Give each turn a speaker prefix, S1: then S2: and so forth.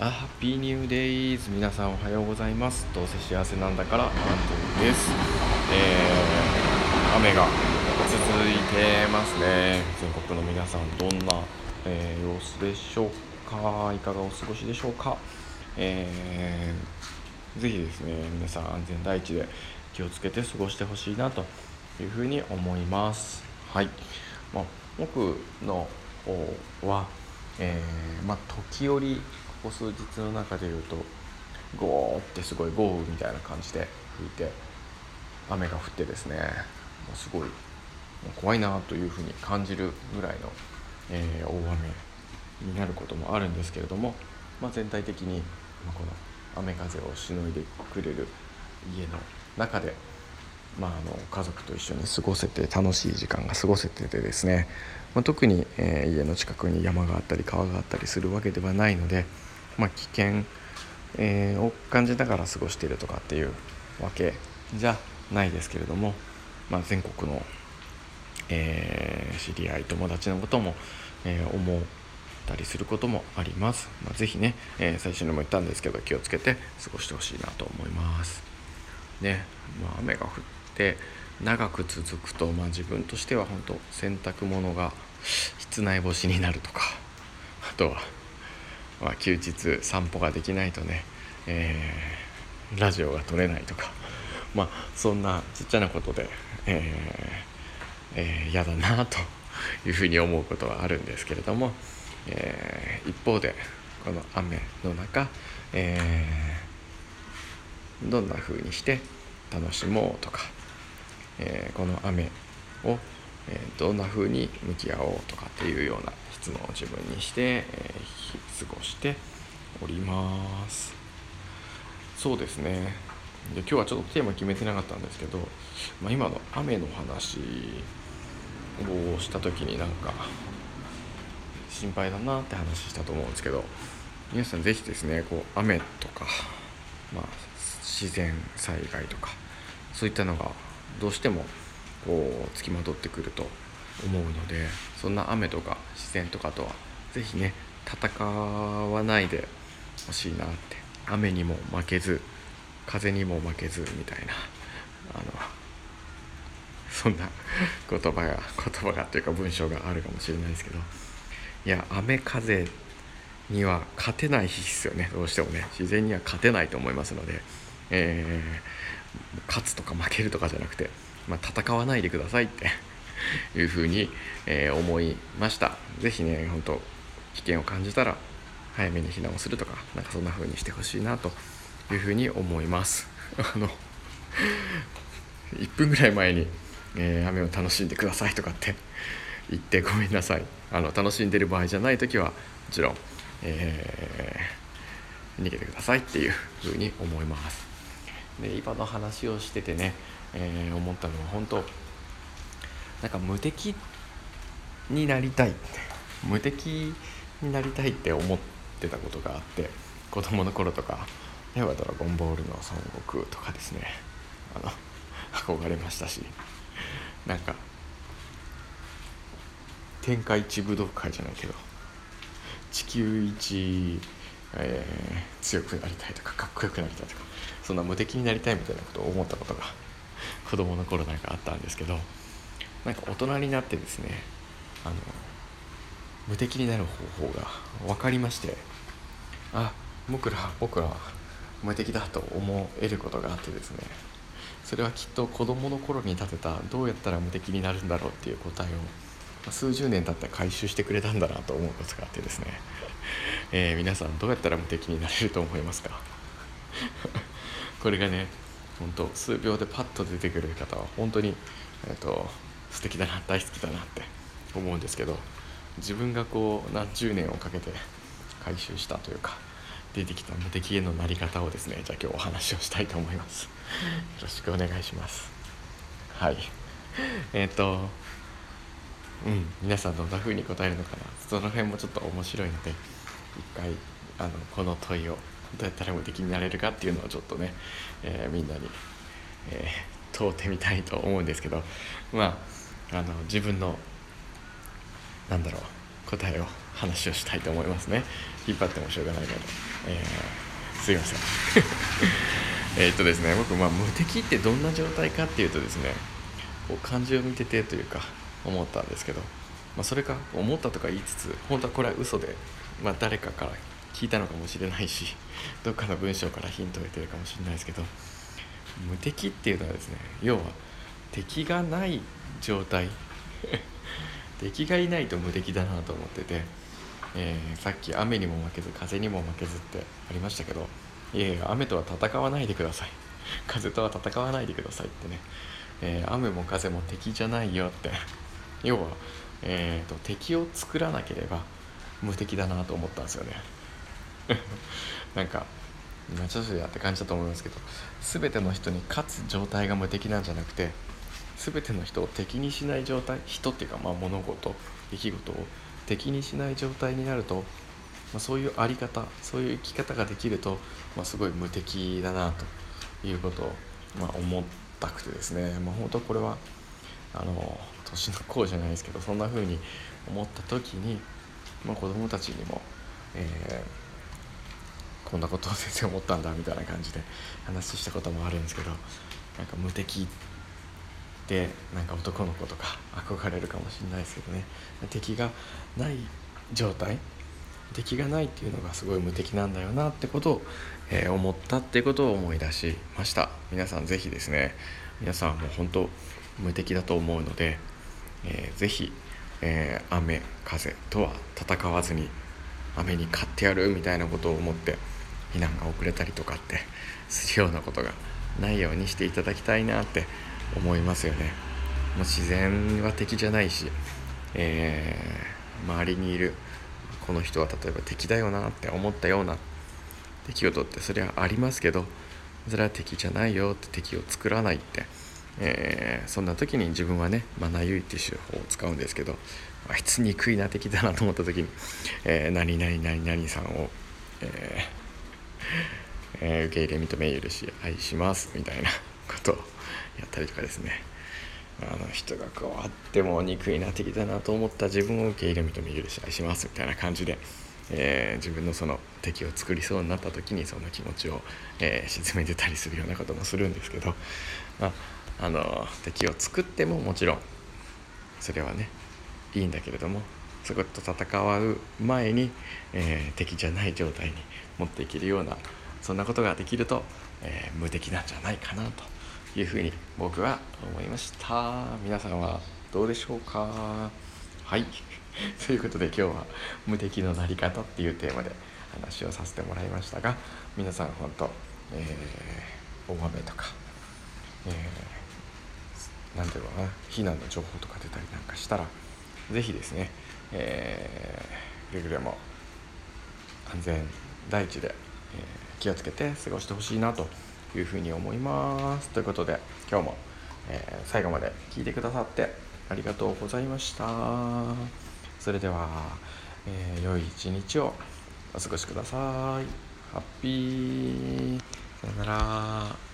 S1: あハッピーニューデイズ皆さんおはようございます。どうせ幸せなんだからアントニーです。えー、雨が続いてますね。全国の皆さんどんな、えー、様子でしょうか？いかがお過ごしでしょうか？えー、ぜひですね皆さん安全第一で気をつけて過ごしてほしいなというふうに思います。はい、まあ、僕のはえー、まあ時折ここ数日の中で言うとゴーってすごい豪雨みたいな感じで吹いて雨が降ってですねもうすごい怖いなというふうに感じるぐらいの、えー、大雨になることもあるんですけれども、まあ、全体的にこの雨風をしのいでくれる家の中で、まあ、あの家族と一緒に過ごせて楽しい時間が過ごせててですね、まあ、特に、えー、家の近くに山があったり川があったりするわけではないので、まあ、危険、えー、を感じながら過ごしているとかっていうわけじゃないですけれども、まあ、全国の、えー、知り合い友達のことも、えー、思ったりすることもあります。まあ、ぜひね、えー、最初にも言ったんですけど気をつけて過ごしてほしいなと思います。ね、まあ、雨が降って長く続くと、まあ、自分としては本当洗濯物が室内干しになるとかあとは、まあ、休日散歩ができないとね、えー、ラジオが撮れないとかまあそんなちっちゃなことで、えーえー、嫌だなというふうに思うことはあるんですけれども、えー、一方でこの雨の中、えー、どんな風にして楽しもうとか、えー、この雨を、えどんな風に向き合おうとかっていうような質問を自分にして、え過ごしております。そうですね。で今日はちょっとテーマ決めてなかったんですけど、まあ、今の雨の話をした時になんか心配だなって話したと思うんですけど皆さん是非ですねこう雨とか、まあ、自然災害とかそういったのがどうしてもこうつきまとってくると思うのでそんな雨とか自然とかとは是非ね戦わないでほしいなって。雨にも負けず風にも負けずみたいな あのそんな言葉が言葉がというか文章があるかもしれないですけど。いや雨風には勝てない日ですよね。どうしてもね。自然には勝てないと思いますので、えー、勝つとか負けるとかじゃなくて、まあ、戦わないでくださいって いうふうに、えー、思いました。是非ね本当危険を感じたら早めに避難をするとかなんかそんな風にしてほしいなというふうに思います。あの1分ぐらい前に、えー、雨を楽しんでくださいとかって言ってごめんなさい。あの楽しんでる場合じゃない時はもちろん、えー、逃げてくださいっていうふうに思います。で今の話をしててね、えー、思ったのは本当なんか無敵になりたい無敵になりたいって思ってたことがあって子供の頃とか「例えばドラゴンボール」の孫悟空とかですね。あの憧れましたしなんか天下一武道会じゃないけど地球一、えー、強くなりたいとかかっこよくなりたいとかそんな無敵になりたいみたいなことを思ったことが子供の頃なんかあったんですけどなんか大人になってですねあの無敵になる方法が分かりましてあ僕ら僕ら無敵だと思えることがあってですねそれはきっと子どもの頃に立てたどうやったら無敵になるんだろうっていう答えを数十年経って回収してくれたんだなと思うことがあってですね、えー、皆さんどうやったら無敵になれると思いますか？これがね本当数秒でパッと出てくる方は本当に、えーと素敵だな大好きだなって思うんですけど自分がこう何十年をかけて回収したというか出てきた無敵へのなり方をですねじゃあ今日お話をしたいと思います。よろしくお願いします。はい。えっ、ー、とうん皆さんどんな風に答えるのかな。その辺もちょっと面白いので一回あのこの問いをどうやったら無敵になれるかっていうのをちょっとね、えー、みんなに、えー、問うてみたいと思うんですけどまああの自分のなんだろう答えを話をしたいと思いますね。引っ張ってもしょうがないので、えー、すいません。えっとですね僕、まあ、無敵ってどんな状態かっていうとですねこう漢字を見ててというか思ったんですけど、まあ、それか思ったとか言いつつ本当はこれは嘘で、まあ、誰かから聞いたのかもしれないし どっかの文章からヒントを得てるかもしれないですけど無敵っていうのはですね要は敵がない状態。敵がいないと無敵だなと思ってて、えー、さっき雨にも負けず風にも負けずってありましたけどいやいや雨とは戦わないでください。風とは戦わないでくださいってね、えー、雨も風も敵じゃないよって。要は、えーと、敵を作らなければ無敵だなと思ったんですよね。なんか今ちょっとやって感じだと思いますけど全ての人に勝つ状態が無敵なんじゃなくて全ての人を敵にしない状態人っていうかまあ物事出来事を敵にしない状態になると、まあ、そういうあり方そういう生き方ができると、まあ、すごい無敵だなということを、まあ、思ったくてですね、まあ、本当これはあの年の功じゃないですけどそんな風に思った時に、まあ、子供たちにも、えー、こんなことを先生思ったんだみたいな感じで話したこともあるんですけどなんか無敵ってなんか男の子とか憧れるかもしれないですけどね。敵がない状態敵がないっていうのがすごい無敵なんだよなってことを、えー、思ったってことを思い出しました。皆さん是非ですね皆さんもう本当無敵だと思うのでえー、ぜひ、えー、雨風とは戦わずに雨に勝ってやるみたいなことを思って避難が遅れたりとかってするようなことがないようにしていただきたいなって思いますよね。もう自然は敵じゃないし、えー、周りにいるこの人は例えば敵だよなって思ったような出来事ってそれはありますけどそれは敵じゃないよって敵を作らないってえー、そんな時に自分はねマナユイっていう手法を使うんですけどあいつ憎いな敵だなと思った時に、えー、何々何々さんを、えー えー、受け入れ認め許し愛しますみたいなことをやったりとかですね。あの人がこうあっても憎いな敵だなと思った自分を受け入れ認め許し愛しますみたいな感じで、えー、自分のその敵を作りそうになった時にその気持ちを、えー、沈めてたりするようなこともするんですけど、まあ、あの敵を作ってももちろんそれはねいいんだけれどもそこと戦う前に、えー、敵じゃない状態に持っていけるようなそんなことができると、えー、無敵なんじゃないかなというふうに僕は思いました。皆さんはどうでしょうか？はい。ということで今日は「無敵のなり方」っていうテーマで話をさせてもらいましたが皆さん本当、えー、大雨とか、えー何ていうのかな？避難の情報とか出たりなんかしたら是非ですね、えー、くれぐれも安全第一で、えー、気をつけて過ごしてほしいなというふうに思います。ということで今日も、えー、最後まで聞いてくださってありがとうございました。それでは、えー、良い一日をお過ごしください。ハッピー。さよなら。